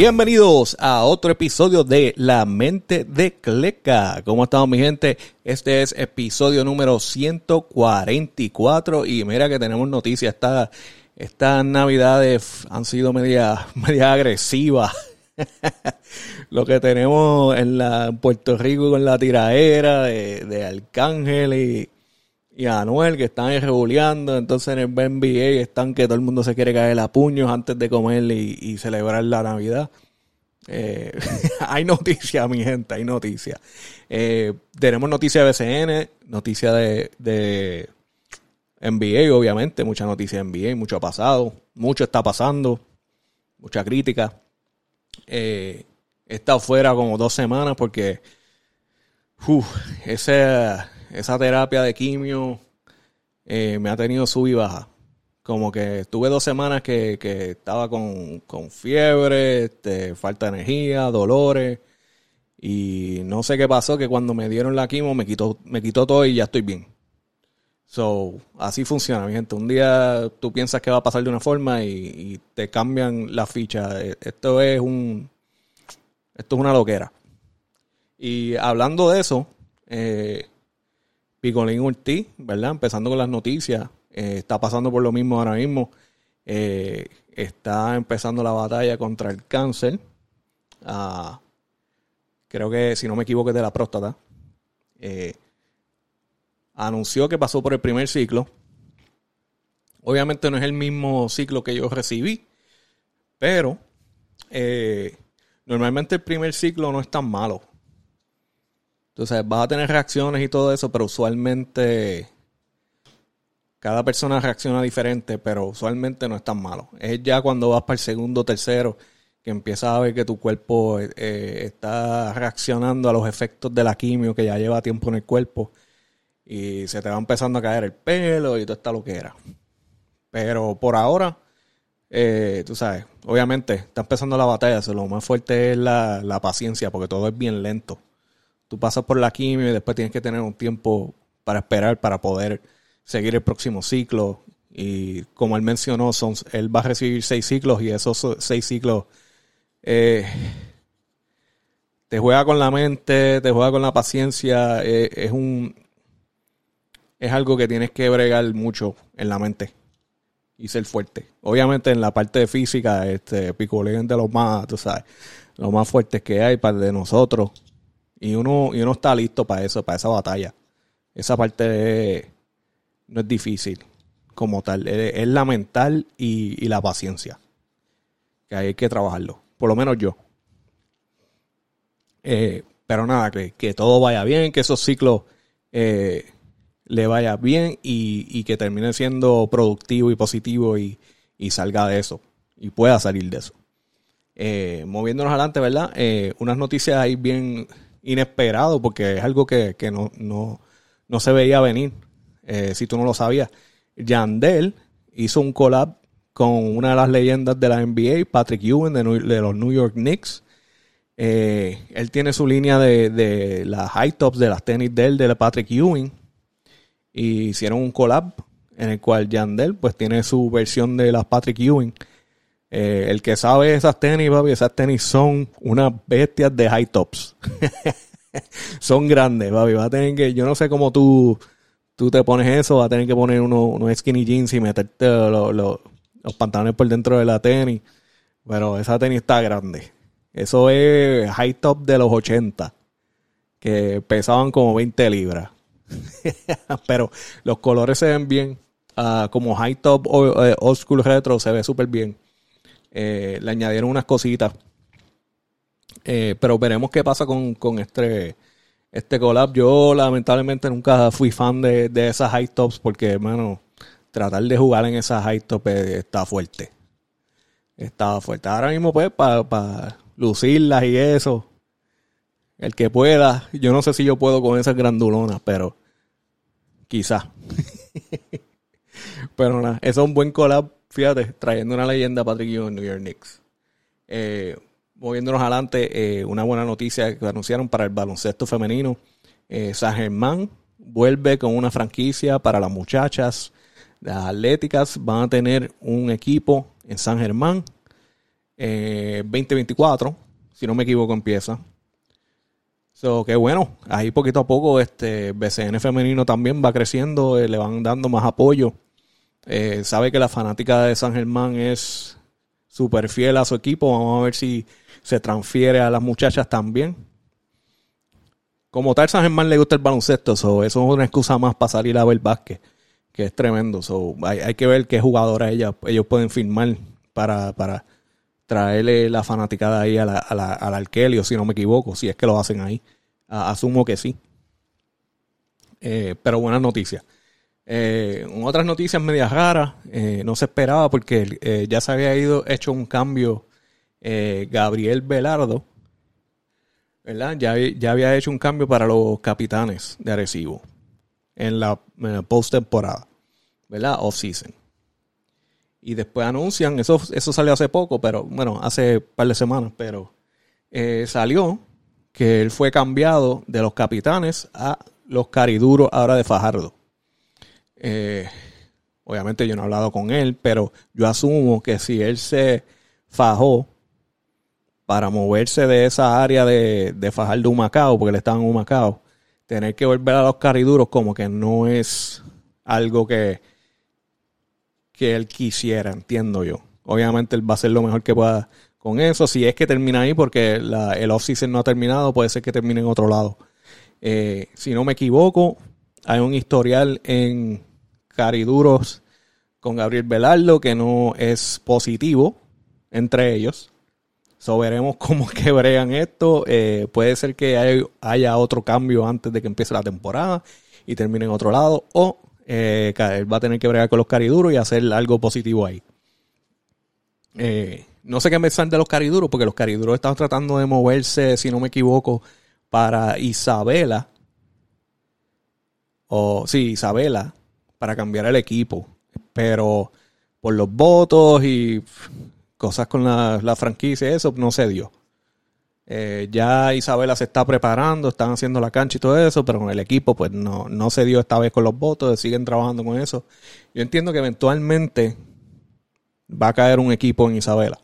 Bienvenidos a otro episodio de La Mente de Cleca. ¿Cómo estamos mi gente? Este es episodio número 144 y mira que tenemos noticias. Esta, estas navidades han sido media, media agresivas. Lo que tenemos en, la, Puerto Rico con la tiraera de, de Arcángel y, y Anuel que están rebuleando. Entonces en el NBA están que todo el mundo se quiere caer a puños antes de comer y, celebrar la Navidad. Eh, hay noticias, mi gente, hay noticias. Eh, tenemos noticias de BCN, noticias de, de NBA, obviamente, mucha noticia de NBA, mucho ha pasado, mucho está pasando, mucha crítica. Eh, he estado fuera como dos semanas porque esa, esa terapia de quimio eh, me ha tenido sub y baja. Como que estuve dos semanas que, estaba con, fiebre, este, falta de energía, dolores. Y no sé qué pasó, que cuando me dieron la quimio me quitó, me quitó todo y ya estoy bien. So, así funciona, mi gente. Un día tú piensas que va a pasar de una forma y, y te cambian la ficha. E, esto es un esto es una loquera. Y hablando de eso, eh, Picolín Ortiz, ¿verdad? Empezando con las noticias, eh, está pasando por lo mismo ahora mismo. Eh, está empezando la batalla contra el cáncer. Ah, creo que, si no me equivoco, es de la próstata. anunció que pasó por el primer ciclo. Obviamente no es el mismo ciclo que yo recibí, pero Normalmente el primer ciclo no es tan malo. Entonces vas a tener reacciones y todo eso, pero usualmente cada persona reacciona diferente, pero usualmente no es tan malo. Es ya cuando vas para el segundo o tercero que empiezas a ver que tu cuerpo eh, está reaccionando a los efectos de la quimio que ya lleva tiempo en el cuerpo y se te va empezando a caer el pelo y todo está lo que era. Pero por ahora eh, tú sabes, obviamente está empezando la batalla, lo más fuerte es la, paciencia, porque todo es bien lento. Tú pasas por la quimio y después tienes que tener un tiempo para esperar para poder seguir el próximo ciclo. Y como él mencionó, él va a recibir seis ciclos y esos seis ciclos eh, te juega con la mente, te juega con la paciencia. Eh, es un es algo que tienes que bregar mucho en la mente y ser fuerte. Obviamente en la parte de física, este Picolín de los más, tú sabes, los más fuertes que hay para de nosotros. Y uno, y uno está listo para eso, para esa batalla. Esa parte no es difícil como tal. Es, la mental y, la paciencia. Que hay que trabajarlo. Por lo menos yo. Eh, pero nada, que, que, todo vaya bien, que esos ciclos eh, le vaya bien y, que termine siendo productivo y positivo y, salga de eso y pueda salir de eso. Eh, moviéndonos adelante, ¿verdad? Unas noticias ahí bien inesperado porque es algo que, no, no, se veía venir, eh, si tú no lo sabías. Yandel hizo un collab con una de las leyendas de la NBA, Patrick Ewing de, los New York Knicks. él tiene su línea de, de las high tops de las tenis de él, de Patrick Ewing y hicieron un collab en el cual Yandel pues tiene su versión de las Patrick Ewing. Eh, el que sabe esas tenis, papi, esas tenis son unas bestias de high tops. son grandes, papi. A tener que, yo no sé cómo tú, tú te pones eso, va a tener que poner unos, skinny jeans y meterte los pantalones por dentro de la tenis. Pero esa tenis está grande. Eso es high top de los 80, que pesaban como 20 libras. Pero los colores se ven bien. Ah, como high top eh, old school retro se ve súper bien. Eh, le añadieron unas cositas. Eh, pero veremos qué pasa con, este, este collab. Yo lamentablemente nunca fui fan de, esas high tops porque, hermano, tratar de jugar en esas high tops está fuerte. Está fuerte. Ahora mismo, pues, para lucirlas y eso, el que pueda. Yo no sé si yo puedo con esas grandulonas, pero quizá. pero nada, eso es un buen collab, trayendo una leyenda Patrick Ewing New York Knicks. Eh, moviéndonos adelante, eh, una buena noticia que anunciaron para el baloncesto femenino. Eh, San Germán vuelve con una franquicia para las muchachas. Las atléticas van a tener un equipo en San Germán. eh, 2024, si no me equivoco, empieza. So, que bueno, ahí poquito a poco este BCN femenino también va creciendo, le van dando más apoyo. Eh, sabe que la fanática de San Germán es súper fiel a su equipo. Vamos a ver si se transfiere a las muchachas también. Como tal, San Germán le gusta el baloncesto, eso es una excusa más para salir a ver básquet, que es tremendo. So, hay, que ver qué jugadora ella, ellos pueden firmar para, para traerle la fanaticada ahí a la, al Arkelio, si no me equivoco, si es que lo hacen ahí. asumo que sí. Eh, pero buenas noticias. Eh, otras noticias medias raras, eh, no se esperaba porque eh, ya se había ido hecho un cambio Gabriel Velardo, ¿verdad? Ya, ya, había hecho un cambio para los capitanes de Arecibo en la, post temporada, ¿verdad? Off season. Y después anuncian, eso, eso salió hace poco, pero bueno, hace un par de semanas, pero salió que él fue cambiado de los capitanes a los cariduros ahora de Fajardo. Eh, obviamente yo no he hablado con él, pero yo asumo que si él se fajó para moverse de esa área de, de Fajardo Humacao, porque él estaba en Humacao, tener que volver a los cariduros como que no es algo que, que él quisiera, entiendo yo. Obviamente él va a hacer lo mejor que pueda con eso. Si es que termina ahí, porque el off-season no ha terminado, puede ser que termine en otro lado. Eh, si no me equivoco, hay un historial en cariduros con Gabriel Velardo, que no es positivo entre ellos. So, veremos cómo quebrean esto. Eh, puede ser que haya otro cambio antes de que empiece la temporada y termine en otro lado. O eh, él va a tener que bregar con los cariduros y hacer algo positivo ahí. Eh, no sé qué pensar de los cariduros, porque los cariduros están tratando de moverse, si no me equivoco, para Isabela. O sí, Isabela, para cambiar el equipo. Pero por los votos y cosas con la, franquicia, eso no se dio. Eh, ya Isabela se está preparando, están haciendo la cancha y todo eso, pero con el equipo pues no, no se dio esta vez con los votos, siguen trabajando con eso. Yo entiendo que eventualmente va a caer un equipo en Isabela.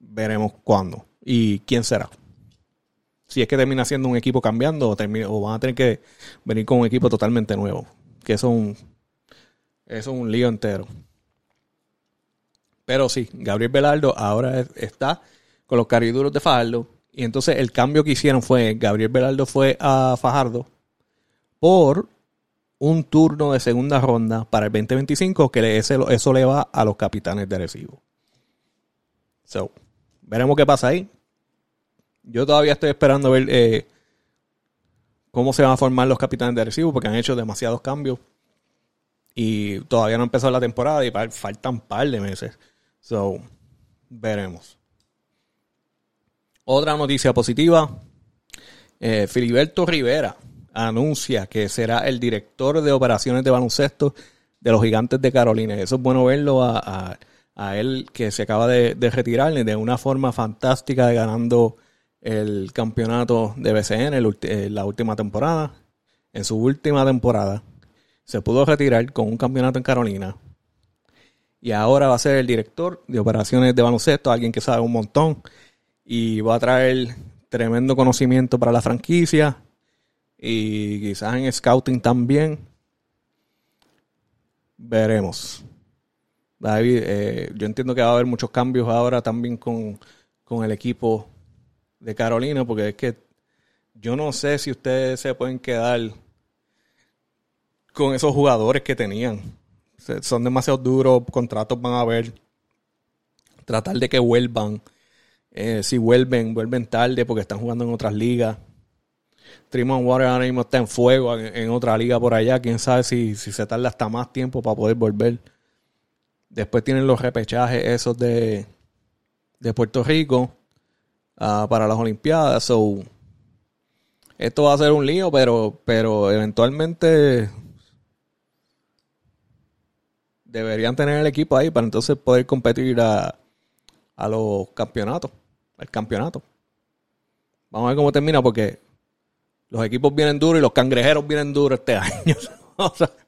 Veremos cuándo y quién será si es que termina siendo un equipo cambiando o, o van a tener que venir con un equipo totalmente nuevo. Que eso es un, eso es un lío entero. Pero sí, Gabriel Velardo ahora está con los cariduros de Fajardo. Y entonces el cambio que hicieron fue, Gabriel Velardo fue a Fajardo por un turno de segunda ronda para el 2025, que eso, eso le va a los capitanes de Arecibo. So, veremos qué pasa ahí. Yo todavía estoy esperando ver eh, cómo se van a formar los capitanes de recibo porque han hecho demasiados cambios y todavía no ha empezado la temporada y faltan un par de meses. So, veremos. Otra noticia positiva. Eh, Filiberto Rivera anuncia que será el director de operaciones de baloncesto de los gigantes de Carolina. Eso es bueno verlo a, él que se acaba de, de retirar de una forma fantástica de ganando el campeonato de BCN en eh, la última temporada. En su última temporada se pudo retirar con un campeonato en Carolina. Y ahora va a ser el director de operaciones de baloncesto, alguien que sabe un montón. Y va a traer tremendo conocimiento para la franquicia. Y quizás en scouting también. Veremos. David, eh, yo entiendo que va a haber muchos cambios ahora también con, con el equipo de Carolina, porque es que yo no sé si ustedes se pueden quedar con esos jugadores que tenían. Son demasiado duros, contratos van a haber. Tratar de que vuelvan. Eh, si vuelven, vuelven tarde porque están jugando en otras ligas. Trimon Water ahora mismo está en fuego en, otra liga por allá. Quién sabe si, si se tarda hasta más tiempo para poder volver. Después tienen los repechajes esos de, de Puerto Rico. Ah, para las Olimpiadas. So, esto va a ser un lío, pero, pero eventualmente deberían tener el equipo ahí para entonces poder competir a, los campeonatos, al campeonato. Vamos a ver cómo termina porque los equipos vienen duros y los cangrejeros vienen duros este año.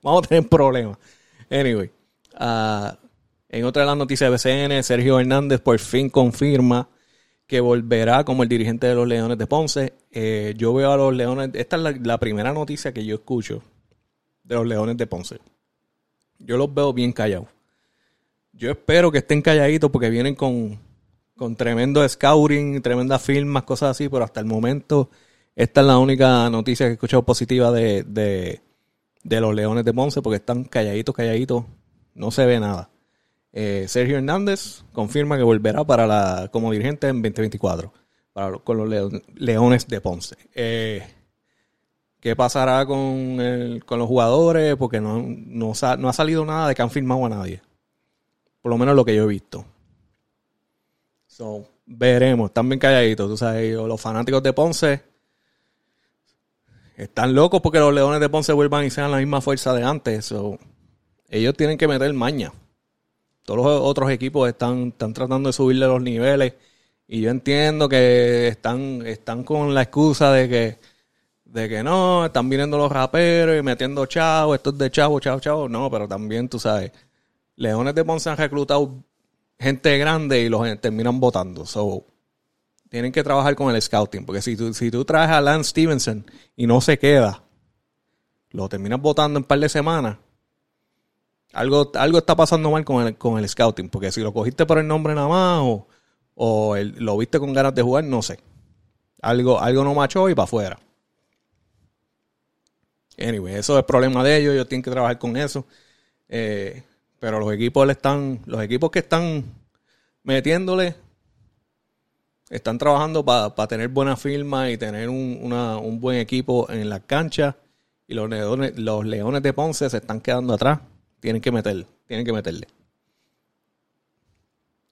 vamos a tener problemas. Anyway, uh, En otra de las noticias de BCN, Sergio Hernández por fin confirma que volverá como el dirigente de los Leones de Ponce. Eh, yo veo a los Leones, esta es la, primera noticia que yo escucho de los Leones de Ponce. Yo los veo bien callados. Yo espero que estén calladitos porque vienen con, con tremendo scouting, tremendas firmas, cosas así, pero hasta el momento esta es la única noticia que he escuchado positiva de, de los Leones de Ponce porque están calladitos, calladitos, no se ve nada. Eh, Sergio Hernández confirma que volverá para la, como dirigente en 2024 para, con los Leones de Ponce. Eh, ¿Qué pasará con, con, los jugadores? Porque no, no, ha salido nada de que han firmado a nadie. Por lo menos lo que yo he visto. So, veremos. Están bien calladitos. Tú sabes, los fanáticos de Ponce están locos porque los Leones de Ponce vuelvan y sean la misma fuerza de antes. Ellos tienen que meter maña todos los otros equipos están, están tratando de subirle los niveles. Y yo entiendo que están, están con la excusa de que, de que no, están viniendo los raperos y metiendo chavos, esto es de chavo, chavo, chavo. No, pero también tú sabes, Leones de Ponce han reclutado gente grande y los terminan votando. So, tienen que trabajar con el scouting. Porque si tú, si tú traes a Lance Stevenson y no se queda, lo terminas votando en un par de semanas algo, algo está pasando mal con el, con el scouting, porque si lo cogiste por el nombre nada más o, lo viste con ganas de jugar, no sé. Algo, algo no machó y para afuera. Anyway, eso es problema de ellos, ellos tienen que trabajar con eso. Eh, pero los equipos le están, los equipos que están metiéndole, están trabajando para tener buena firma y tener un, un buen equipo en la cancha. Y los los leones de Ponce se están quedando atrás. Tienen que meterle. Tienen que meterle.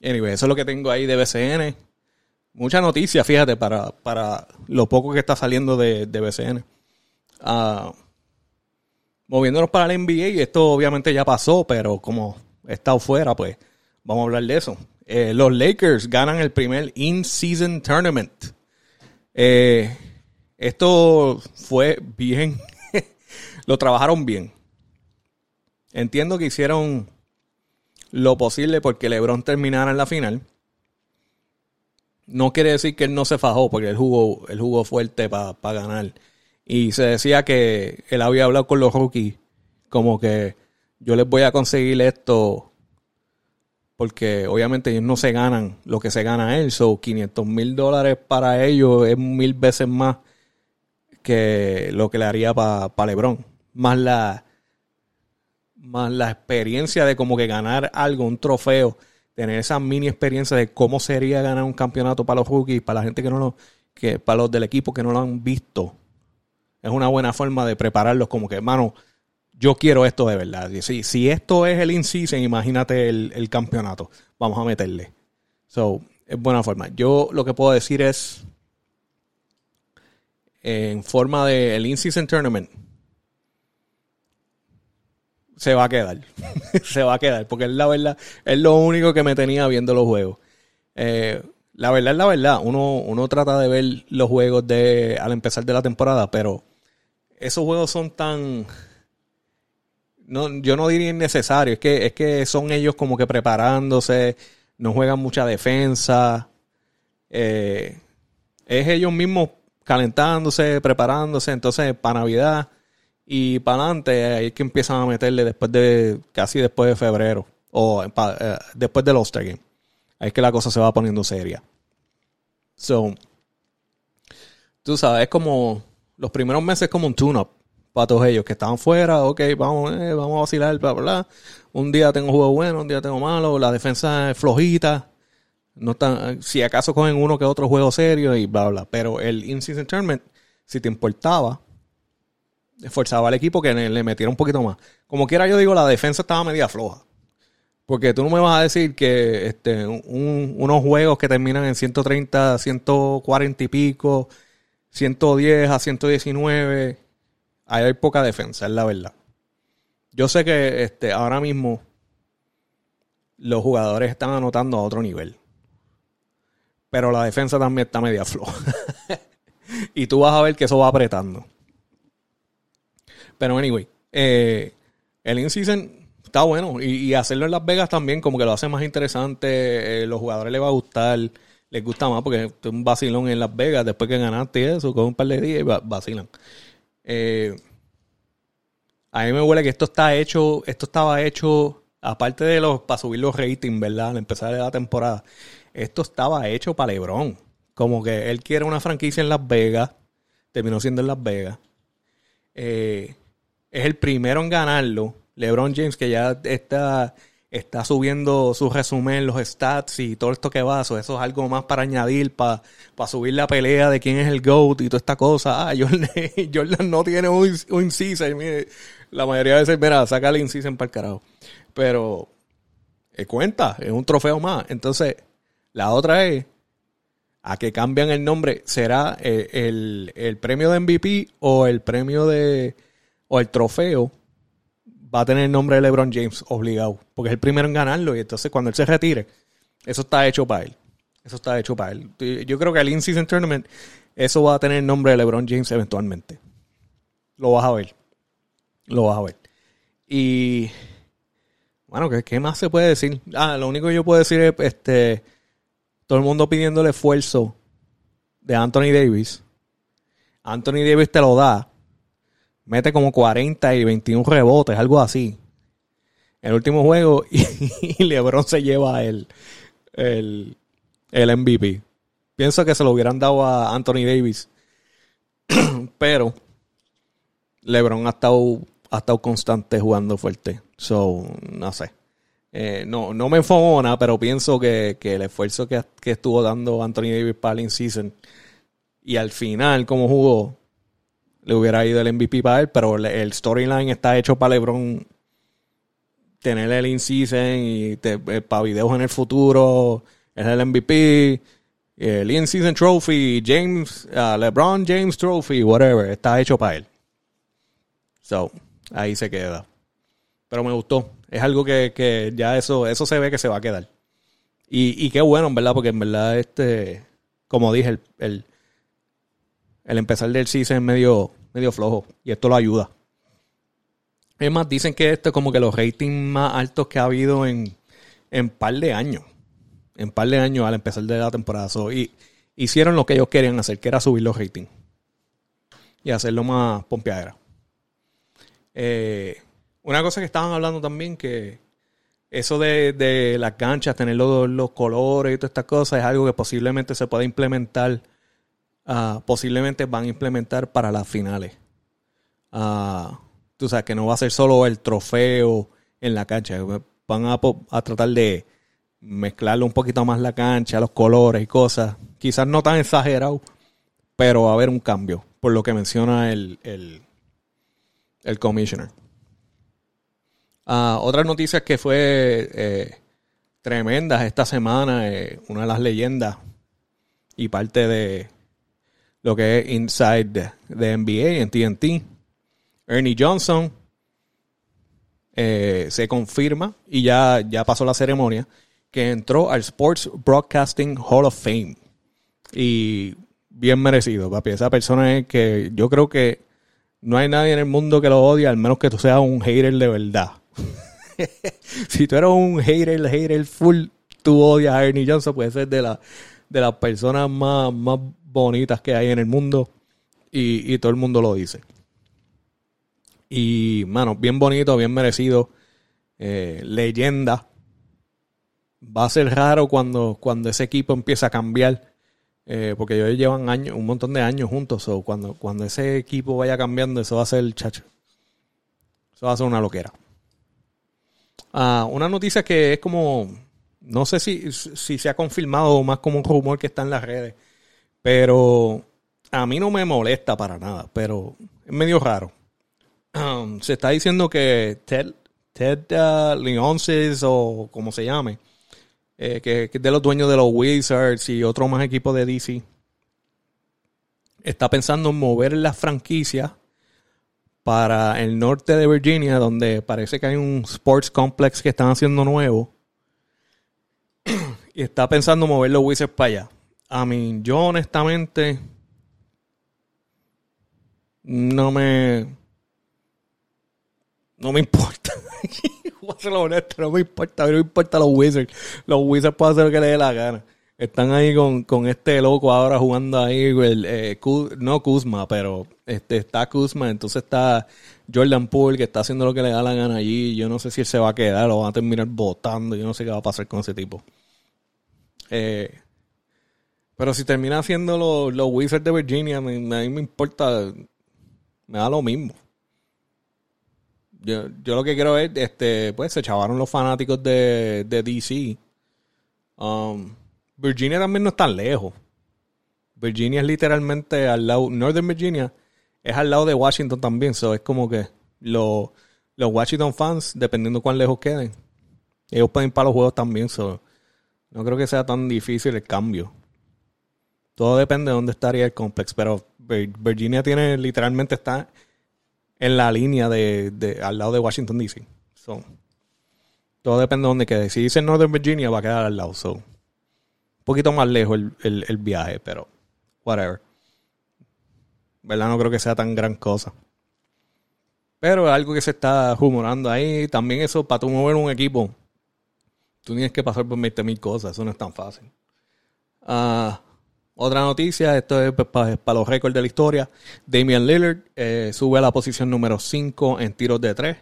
Anyway, eso es lo que tengo ahí de BCN. Mucha noticia, fíjate, para, para lo poco que está saliendo de, BCN. Ah, moviéndonos para el NBA, y esto obviamente ya pasó, pero como he estado fuera, pues vamos a hablar de eso. Eh, los Lakers ganan el primer in-season tournament. Eh, esto fue bien, lo trabajaron bien. Entiendo que hicieron lo posible porque LeBron terminara en la final. No quiere decir que él no se fajó, porque él jugó, él jugó fuerte para ganar. Y se decía que él había hablado con los rookies, como que yo les voy a conseguir esto, porque obviamente ellos no se ganan lo que se gana él. So, 500 mil dólares para ellos es mil veces más que lo que le haría para LeBron. Más la, más la experiencia de como que ganar algo, un trofeo, tener esa mini experiencia de cómo sería ganar un campeonato para los rookies, para la gente que no lo, que para los del equipo que no lo han visto. Es una buena forma de prepararlos como que, hermano, yo quiero esto de verdad. Si, si esto es el in-season, imagínate el, campeonato. Vamos a meterle. So, es buena forma. Yo lo que puedo decir es, en forma de el in-season tournament, se va a quedar. se va a quedar, porque es la verdad, es lo único que me tenía viendo los juegos. Eh, la verdad es la verdad, uno, uno trata de ver los juegos de al empezar de la temporada, pero esos juegos son tan no, yo no diría innecesarios, es que, es que son ellos como que preparándose, no juegan mucha defensa, eh, es ellos mismos calentándose, preparándose, entonces para Navidad y para adelante, ahí es que empiezan a meterle después de, casi después de febrero, o eh, después del All-Star Game. Ahí es que la cosa se va poniendo seria. So, tú sabes, es como, los primeros meses es como un tune-up para todos ellos que estaban fuera, ok, vamos, eh, vamos a vacilar, bla, bla, bla. Un día tengo juego bueno, un día tengo malo, la defensa es flojita. No tan, si acaso cogen uno que otro juego serio y bla, bla. Pero el in-season tournament, si te importaba, esforzaba al equipo que le metiera un poquito más. Como quiera, yo digo, la defensa estaba media floja. Porque tú no me vas a decir que este, unos juegos que terminan en 130, 140 y pico, 110 a 119, hay poca defensa, es la verdad. Yo sé que este, ahora mismo los jugadores están anotando a otro nivel. Pero la defensa también está media floja. y tú vas a ver que eso va apretando. Pero anyway, eh, el in-season está bueno. Y, hacerlo en Las Vegas también, como que lo hace más interesante. Eh, los jugadores les va a gustar, les gusta más porque es un vacilón en Las Vegas después que ganaste eso, con un par de días y vacilan. Eh, a mí me huele que esto está hecho, esto estaba hecho, aparte de los, para subir los ratings, ¿verdad? Al empezar la temporada, esto estaba hecho para LeBron. Como que él quiere una franquicia en Las Vegas, terminó siendo en Las Vegas. Eh, es el primero en ganarlo. LeBron James, que ya está, está subiendo su resumen, los stats y todo esto que va. Eso, es algo más para añadir, para, para subir la pelea de quién es el GOAT y toda esta cosa. Ah, Jordan, no tiene un, un mire, la mayoría de veces, mira, saca el incisen para el. Pero eh, cuenta, es un trofeo más. Entonces, la otra es a que cambian el nombre. ¿Será eh, el, premio de MVP o el premio de. O el trofeo? Va a tener el nombre de LeBron James obligado. Porque es el primero en ganarlo. Y entonces, cuando él se retire, eso está hecho para él. Eso está hecho para él. Yo creo que el In-Season Tournament, eso va a tener el nombre de LeBron James eventualmente. Lo vas a ver lo vas a ver. Y bueno, ¿qué, ¿qué, más se puede decir? Ah, lo único que yo puedo decir es este todo el mundo pidiendo el esfuerzo de Anthony Davis. Anthony Davis te lo da. Mete como 40 y 21 rebotes, algo así. El último juego y, LeBron se lleva el, el, el MVP. Pienso que se lo hubieran dado a Anthony Davis. Pero LeBron ha estado ha estado constante jugando fuerte. So, no sé. Eh, no, no me enfogona, pero pienso que, el esfuerzo que, estuvo dando Anthony Davis para el in-season y al final, como jugó, le hubiera ido el MVP para él, pero el storyline está hecho para LeBron tener el in-season y eh, para videos en el futuro, es el MVP, el in-season trophy, James, uh, LeBron James trophy, whatever, está hecho para él. So, ahí se queda. Pero me gustó. Es algo que, ya eso, eso se ve que se va a quedar. Y, y qué bueno, en verdad, porque en verdad, este, como dije, el, el, empezar del season es medio, medio flojo. Y esto lo ayuda. Es más, dicen que este es como que los ratings más altos que ha habido en, en par de años. En par de años al empezar de la temporada. y hicieron lo que ellos querían hacer, que era subir los ratings. Y hacerlo más pompeadera. Eh, una cosa que estaban hablando también, que eso de, de las canchas, tener los, colores y todas estas cosas, es algo que posiblemente se pueda implementar, uh, posiblemente van a implementar para las finales. Uh, tú sabes que no va a ser solo el trofeo en la cancha, van a, a tratar de mezclarle un poquito más la cancha, los colores y cosas. Quizás no tan exagerado, pero va a haber un cambio, por lo que menciona el, el el commissioner. Uh, otras noticias que fue eh, tremenda esta semana, eh, una de las leyendas y parte de lo que es Inside de, NBA en TNT, Ernie Johnson, eh, se confirma y ya, ya pasó la ceremonia que entró al Sports Broadcasting Hall of Fame. Y bien merecido, papi. Esa persona es que yo creo que no hay nadie en el mundo que lo odie, al menos que tú seas un hater de verdad. si tú eres un hater, hater full, tú odias a Ernie Johnson, puede ser de, la, de las personas más, más bonitas que hay en el mundo y, todo el mundo lo dice. Y, mano, bien bonito, bien merecido. Eh, leyenda. Va a ser raro cuando, cuando ese equipo empieza a cambiar eh, porque ellos llevan años, un montón de años juntos. o cuando, cuando ese equipo vaya cambiando, eso va a ser chacho. Eso va a ser una loquera. Ah, una noticia que es como. No sé si, si se ha confirmado o más como un rumor que está en las redes. Pero a mí no me molesta para nada. Pero es medio raro. Um, se está diciendo que Ted, Ted uh, o como se llame eh, que, es de los dueños de los Wizards y otro más equipo de DC, está pensando en mover la franquicia para el norte de Virginia, donde parece que hay un sports complex que están haciendo nuevo. y está pensando mover los Wizards para allá. A mí, yo honestamente no me no me importa. Voy a ser honesto, no me importa, no me importa los Wizards. Los Wizards pueden hacer lo que les dé la gana. Están ahí con, con este loco ahora jugando ahí, el, eh, no Kuzma, pero este, está Kuzma, entonces está Jordan Poole que está haciendo lo que le da la gana allí. Yo no sé si él se va a quedar o va a terminar votando, yo no sé qué va a pasar con ese tipo. Eh, pero si termina haciendo los, los Wizards de Virginia, a mí me importa, me da lo mismo. Yo, yo lo que quiero es, este, pues se chavaron los fanáticos de, de DC. Um, Virginia también no es tan lejos. Virginia es literalmente al lado, Northern Virginia es al lado de Washington también, so es como que los, los Washington fans, dependiendo cuán lejos queden, ellos pueden ir para los juegos también, so no creo que sea tan difícil el cambio. Todo depende de dónde estaría el complex, pero Virginia tiene literalmente está en la línea de, al lado de Washington DC. So, todo depende de dónde quede. Si dice Northern Virginia va a quedar al lado. So, un poquito más lejos el, viaje, pero whatever. ¿Verdad? No creo que sea tan gran cosa. Pero algo que se está rumorando ahí. También eso, para tú mover un equipo, tú tienes que pasar por 20 mil cosas. Eso no es tan fácil. Ah, otra noticia, esto es para, los récords de la historia. Damian Lillard eh, sube a la posición número 5 en tiros de 3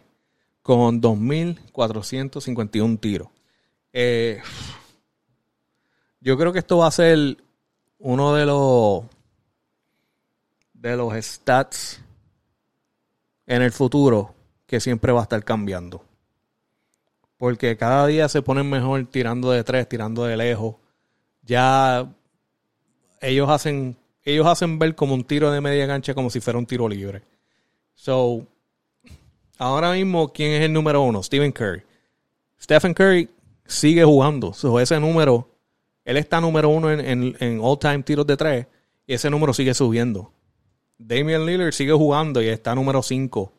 con 2.451 tiros. Eh, yo creo que esto va a ser uno de los de los stats en el futuro que siempre va a estar cambiando. Porque cada día se ponen mejor tirando de tres, tirando de lejos. Ya ellos hacen, ellos hacen ver como un tiro de media cancha como si fuera un tiro libre. So, ahora mismo, ¿quién es el número uno? Stephen Curry. Stephen Curry sigue jugando. So, ese número, él está número uno en, en all-time tiros de tres y ese número sigue subiendo. Damian Lillard sigue jugando y está número 5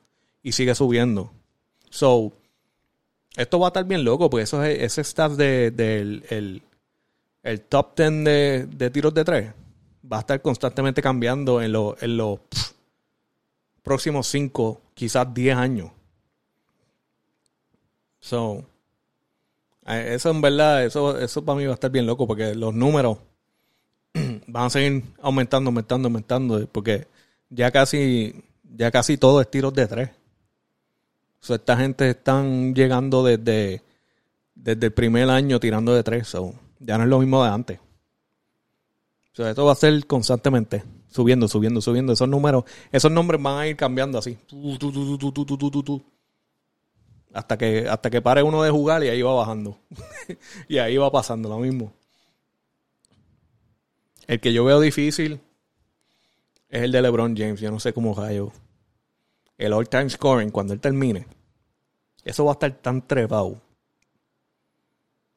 y sigue subiendo. So, esto va a estar bien loco, porque eso es, ese stat del de, el, top 10 de, tiros de 3 va a estar constantemente cambiando en, en los próximos 5, quizás 10 años. So, eso en verdad, eso, eso para mí va a estar bien loco, porque los números van a seguir aumentando, aumentando, aumentando, porque ya casi, ya casi todo es tiros de tres. O esta gente están llegando desde, desde el primer año tirando de tres. Ya no es lo mismo de antes. O esto va a ser constantemente subiendo, subiendo, subiendo. Esos números, esos nombres van a ir cambiando así. Hasta que, hasta que pare uno de jugar y ahí va bajando. y ahí va pasando lo mismo. El que yo veo difícil es el de LeBron James. Yo no sé cómo rayo. El all-time scoring, cuando él termine, eso va a estar tan trepado.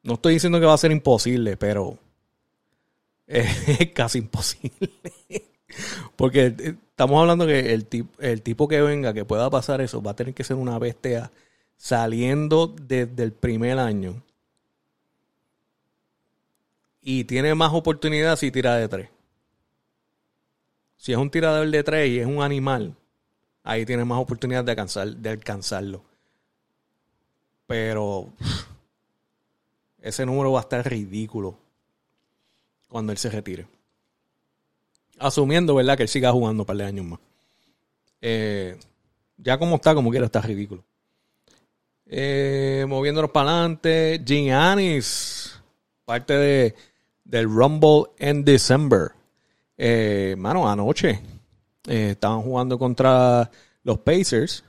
No estoy diciendo que va a ser imposible, pero es casi imposible. Porque eh, estamos hablando que el, el tipo que venga, que pueda pasar eso, va a tener que ser una bestia saliendo desde el primer año. Y tiene más oportunidad si tira de tres. Si es un tirador de tres y es un animal, ahí tiene más oportunidad de, alcanzar, de alcanzarlo. Pero ese número va a estar ridículo cuando él se retire. Asumiendo, ¿verdad? Que él siga jugando un par de años más. Eh, ya como está, como quiera, está ridículo. Eh, moviéndonos para adelante, Giannis, parte de, del Rumble en December. Eh, mano, anoche eh, estaban jugando contra los Pacers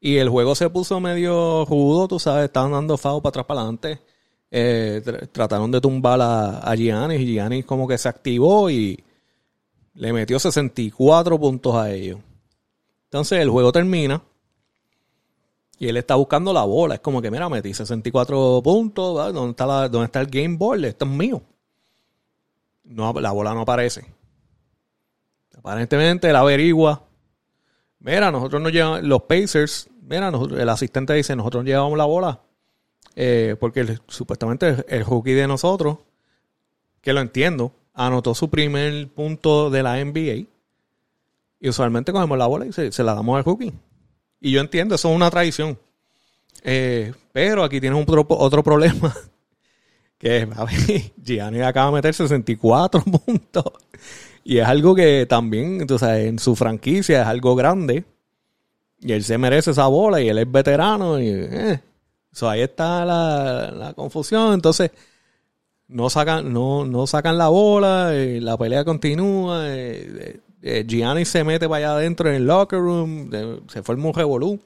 y el juego se puso medio rudo, tú sabes, estaban dando fao para atrás para adelante. Eh, trataron de tumbar a, Giannis y Giannis como que se activó y le metió 64 puntos a ellos. Entonces el juego termina y él está buscando la bola. Es como que, mira, metí 64 puntos. ¿Dónde está, la, ¿Dónde está el game board? Esto es mío. No, la bola no aparece. Aparentemente él averigua. Mira, nosotros nos llevamos, los Pacers, mira, el asistente dice, nosotros llevamos la bola. Eh, porque supuestamente el rookie de nosotros, que lo entiendo, anotó su primer punto de la NBA. Y usualmente cogemos la bola y se, la damos al rookie. Y yo entiendo, eso es una tradición. Eh, pero aquí tienes otro, otro problema. Que a ver, Gianni acaba de meter 64 puntos. Y es algo que también, entonces, en su franquicia es algo grande. Y él se merece esa bola y él es veterano. Eh, ahí está la, confusión. Entonces, no sacan, no, no sacan la bola, y la pelea continúa. Eh, eh, Gianni se mete para allá adentro en el locker room, se forma un revolú.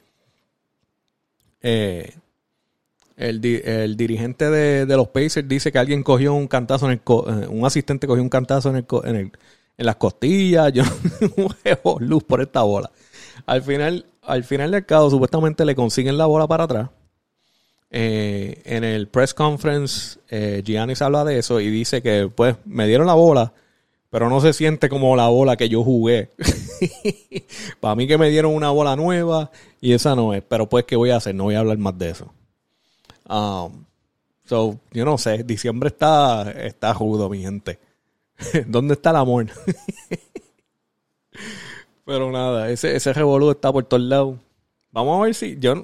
Eh, el, dirigente de, los Pacers dice que alguien cogió un cantazo en el eh, un asistente cogió un cantazo en el, en, el, en las costillas, yo un revolú por esta bola. Al final, al final del cabo, supuestamente le consiguen la bola para atrás. En el press conference, Gianni se habla de eso y dice que pues me dieron la bola pero no se siente como la bola que yo jugué. Para mí que me dieron una bola nueva y esa no es. Pero pues, ¿qué voy a hacer? No voy a hablar más de eso. Um, so, yo no sé. Diciembre está, está judo, mi gente. ¿Dónde está el amor? pero nada, ese, ese revolú está por todos lados. Vamos a ver si. Yo,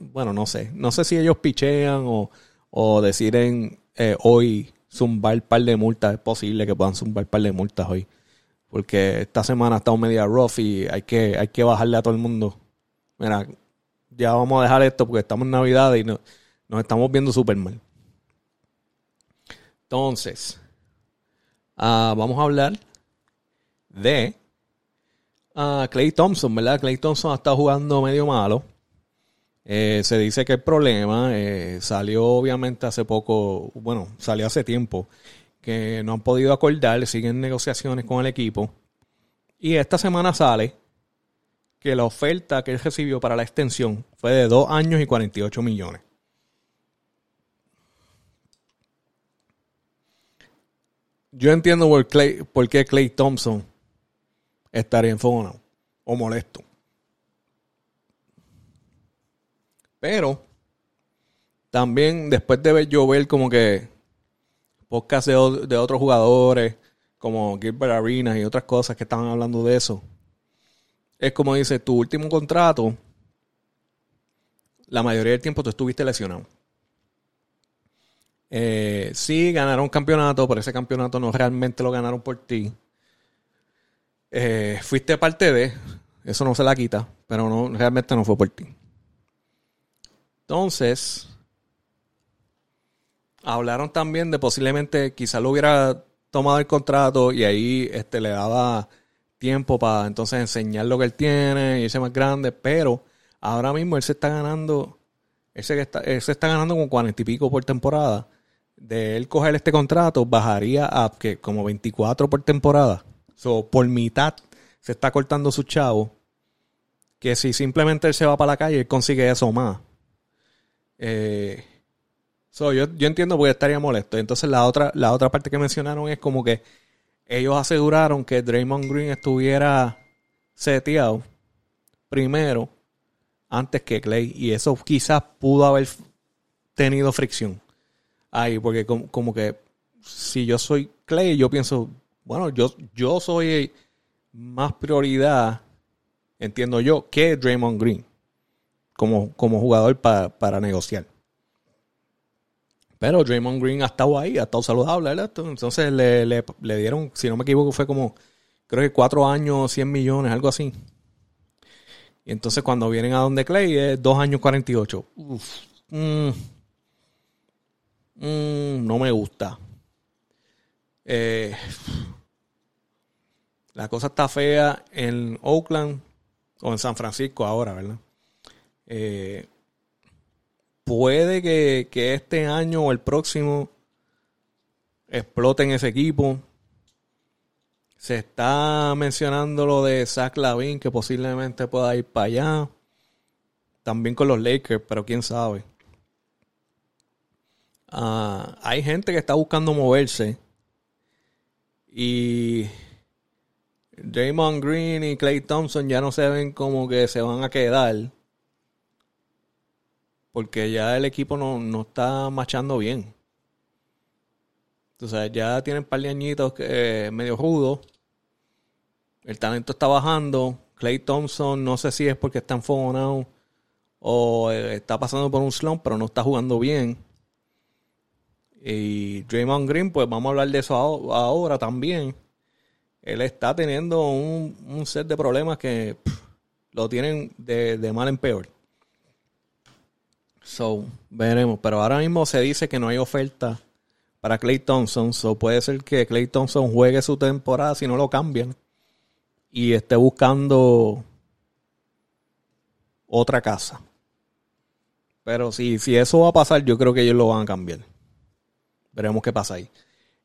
bueno, no sé. No sé si ellos pichean o, o deciden eh, hoy zumbar un par de multas. Es posible que puedan zumbar un par de multas hoy. Porque esta semana ha estado media rough y hay que, hay que bajarle a todo el mundo. Mira, ya vamos a dejar esto porque estamos en Navidad y nos estamos viendo súper mal. Entonces, ah, vamos a hablar de uh, Clay Thompson, ¿verdad? Clay Thompson ha estado jugando medio malo. Eh, se dice que el problema eh, salió obviamente hace poco, bueno, salió hace tiempo, que no han podido acordar, siguen negociaciones con el equipo. Y esta semana sale que la oferta que él recibió para la extensión fue de 2 años y 48 millones. Yo entiendo por, por qué Clay Thompson estaría enfadado o molesto. Pero también después de ver yo ver como que podcast de, de otros jugadores, como Gilbert Arenas y otras cosas que estaban hablando de eso, es como dice, tu último contrato, la mayoría del tiempo tú estuviste lesionado. Eh, sí, ganaron campeonato, pero ese campeonato no realmente lo ganaron por ti. Eh, fuiste parte de, eso no se la quita, pero no, realmente no fue por ti. Entonces, hablaron también de posiblemente quizás lo hubiera tomado el contrato y ahí este, le daba tiempo para entonces enseñar lo que él tiene y irse más grande, pero ahora mismo él se está ganando, él se está, está ganando con cuarenta y pico por temporada. De él coger este contrato, bajaría a que como 24 por temporada. So, por mitad se está cortando su chavo. Que si simplemente él se va para la calle, él consigue eso más. Eh, yo, yo entiendo porque estaría molesto. Entonces la otra, la otra parte que mencionaron es como que ellos aseguraron que Draymond Green estuviera seteado primero antes que Clay. Y eso quizás pudo haber tenido fricción ahí. Porque como, como que si yo soy Clay, yo pienso, bueno, yo, yo soy más prioridad, entiendo yo, que Draymond Green como, como jugador para negociar. Pero Draymond Green ha estado ahí, ha estado saludable, ¿verdad? Entonces le, le, dieron, si no me equivoco, fue como, creo que cuatro años, 100 millones, algo así. Y entonces cuando vienen a donde Clay es dos años 48. Uf, mm, mm, no me gusta. Eh, la cosa está fea en Oakland o en San Francisco ahora, ¿verdad? Eh, puede que, este año o el próximo exploten ese equipo. Se está mencionando lo de Zach Lavin, que posiblemente pueda ir para allá. También con los Lakers, pero quién sabe. Ah, hay gente que está buscando moverse. Y Draymond Green y Clay Thompson ya no se ven como que se van a quedar porque ya el equipo no, está marchando bien. Entonces ya tienen un par de añitos que, eh, medio rudos. El talento está bajando. Clay Thompson, no sé si es porque está enfogonado o eh, está pasando por un slump, pero no está jugando bien. Y Draymond Green, pues vamos a hablar de eso ahora también. Él está teniendo un, set de problemas que lo tienen de, de, mal en peor. So, veremos. Pero ahora mismo se dice que no hay oferta para Clay Thompson. So, puede ser que Clay Thompson juegue su temporada si no lo cambian. Y esté buscando otra casa. Pero si, si eso va a pasar, yo creo que ellos lo van a cambiar. Veremos qué pasa ahí.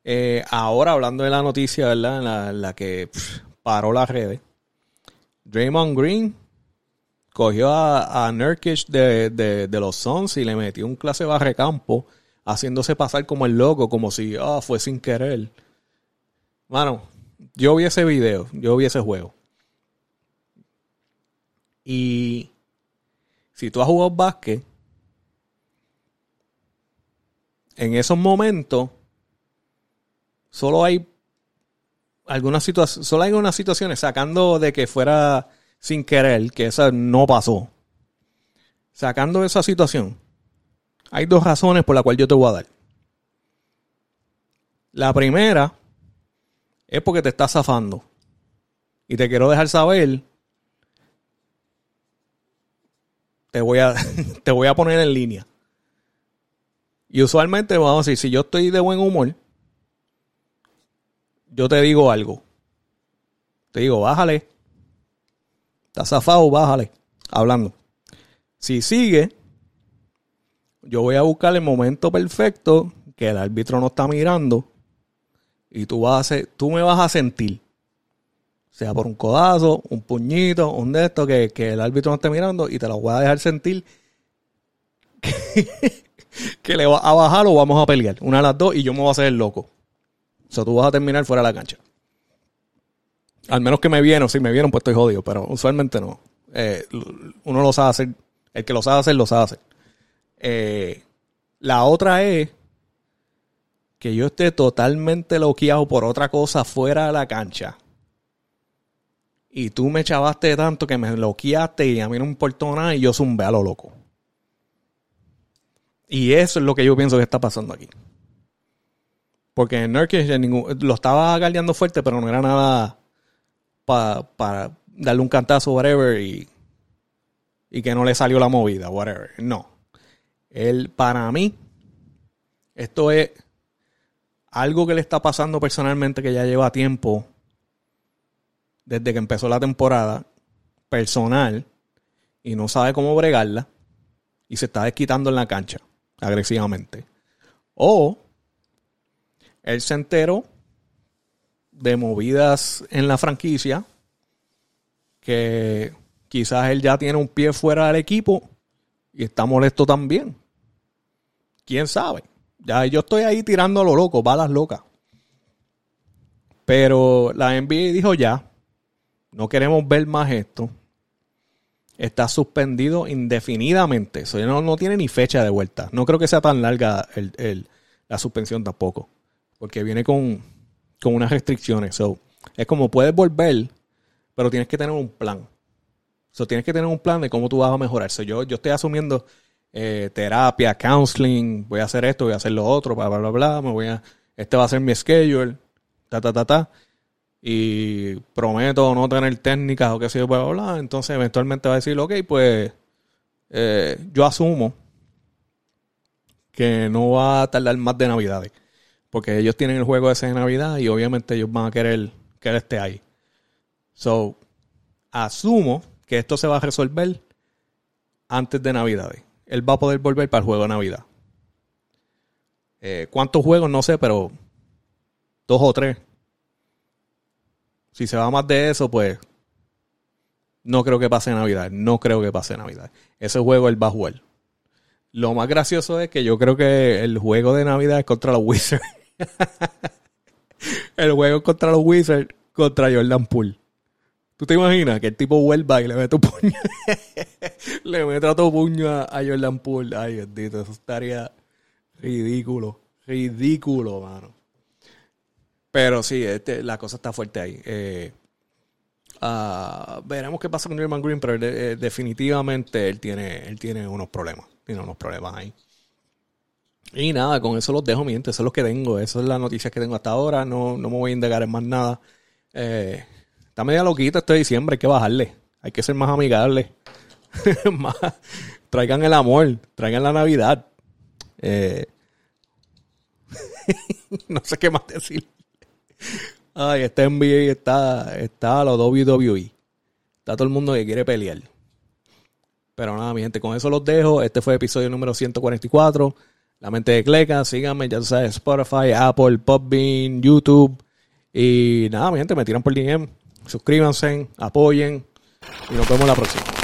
Eh, ahora, hablando de la noticia, ¿verdad? En la, que paró las redes. Draymond Green cogió a, a Nurkic de, los Suns y le metió un clase barre campo, haciéndose pasar como el loco, como si ah, fue sin querer. Mano, yo vi ese video, yo vi ese juego. Y si tú has jugado básquet, en esos momentos solo hay algunas situaciones, solo hay unas situaciones sacando de que fuera sin querer, que esa no pasó. Sacando esa situación, hay dos razones por las cuales yo te voy a dar. La primera es porque te estás zafando. Y te quiero dejar saber. Te voy a, te voy a poner en línea. Y usualmente, vamos a decir, si yo estoy de buen humor, yo te digo algo. Te digo, bájale. Estás zafado, bájale. Hablando. Si sigue, yo voy a buscar el momento perfecto que el árbitro no está mirando y tú, vas a tú me vas a sentir. Sea por un codazo, un puñito, un de estos que, que el árbitro no esté mirando y te lo voy a dejar sentir le va a bajar o vamos a pelear. Una de las dos y yo me voy a hacer el loco. O sea, tú vas a terminar fuera de la cancha. Al menos que me vieron, si me vieron, pues estoy jodido, pero usualmente no. Eh, uno lo sabe hacer. El que lo sabe hacer, lo sabe hacer. Eh, la otra es que yo esté totalmente loqueado por otra cosa fuera de la cancha. Y tú me chavaste tanto que me loqueaste y a mí no me importó nada y yo zumbé a lo loco. Y eso es lo que yo pienso que está pasando aquí. Porque Nurkic lo estaba galdeando fuerte, pero no era nada para darle un cantazo, whatever, y, y que no le salió la movida, whatever. No. Él, para mí, esto es algo que le está pasando personalmente que ya lleva tiempo, desde que empezó la temporada, personal, y no sabe cómo bregarla, y se está desquitando en la cancha agresivamente. O él se enteró de movidas en la franquicia que quizás él ya tiene un pie fuera del equipo y está molesto también. ¿Quién sabe? Ya yo estoy ahí tirando a lo loco, balas locas. Pero la NBA dijo ya, no queremos ver más esto está suspendido indefinidamente. Eso no, no tiene ni fecha de vuelta. No creo que sea tan larga la suspensión tampoco. Porque viene con, unas restricciones. So, es como puedes volver, pero tienes que tener un plan. So, tienes que tener un plan de cómo tú vas a mejorar. yo, yo estoy asumiendo eh, terapia, counseling, voy a hacer esto, voy a hacer lo otro, bla, bla, bla, bla. Me voy a, este va a ser mi schedule, ta, ta, ta, ta y prometo no tener técnicas o qué sé yo, bla, bla, entonces eventualmente va a decir, ok, pues eh, yo asumo que no va a tardar más de Navidades, porque ellos tienen el juego ese de Navidad y obviamente ellos van a querer que él esté ahí. So, asumo que esto se va a resolver antes de Navidades. Él va a poder volver para el juego de Navidad. Eh, ¿Cuántos juegos? No sé, pero dos o tres si se va más de eso, pues no creo que pase Navidad. No creo que pase Navidad. Ese juego él va a. Lo más gracioso es que yo creo que el juego de Navidad es contra los Wizards. el juego contra los Wizards contra Jordan Poole. ¿Tú te imaginas que el tipo vuelva y le mete un puño? le mete otro puño a, Jordan Poole. Ay, bendito, eso estaría ridículo. Ridículo, mano. Pero sí, este, la cosa está fuerte ahí. Eh, Ah, veremos qué pasa con Draymond Green, pero eh, definitivamente él tiene, él tiene unos problemas. Tiene unos problemas ahí. Y nada, con eso los dejo, mi gente. Eso es lo que tengo. Eso es la noticia que tengo hasta ahora. No, no me voy a indagar en más nada. Eh, está media loquita este diciembre. Hay que bajarle. Hay que ser más amigable. traigan el amor. Traigan la Navidad. No sé qué más decir. Ay, este NBA está, está a los WWE. Está todo el mundo que quiere pelear. Pero nada, mi gente, con eso los dejo. Este fue episodio número 144. La mente de Cleca, síganme, ya sabes, Spotify, Apple, Podbean, YouTube. Y nada, mi gente, me tiran por DM. Suscríbanse, apoyen. Y nos vemos la próxima.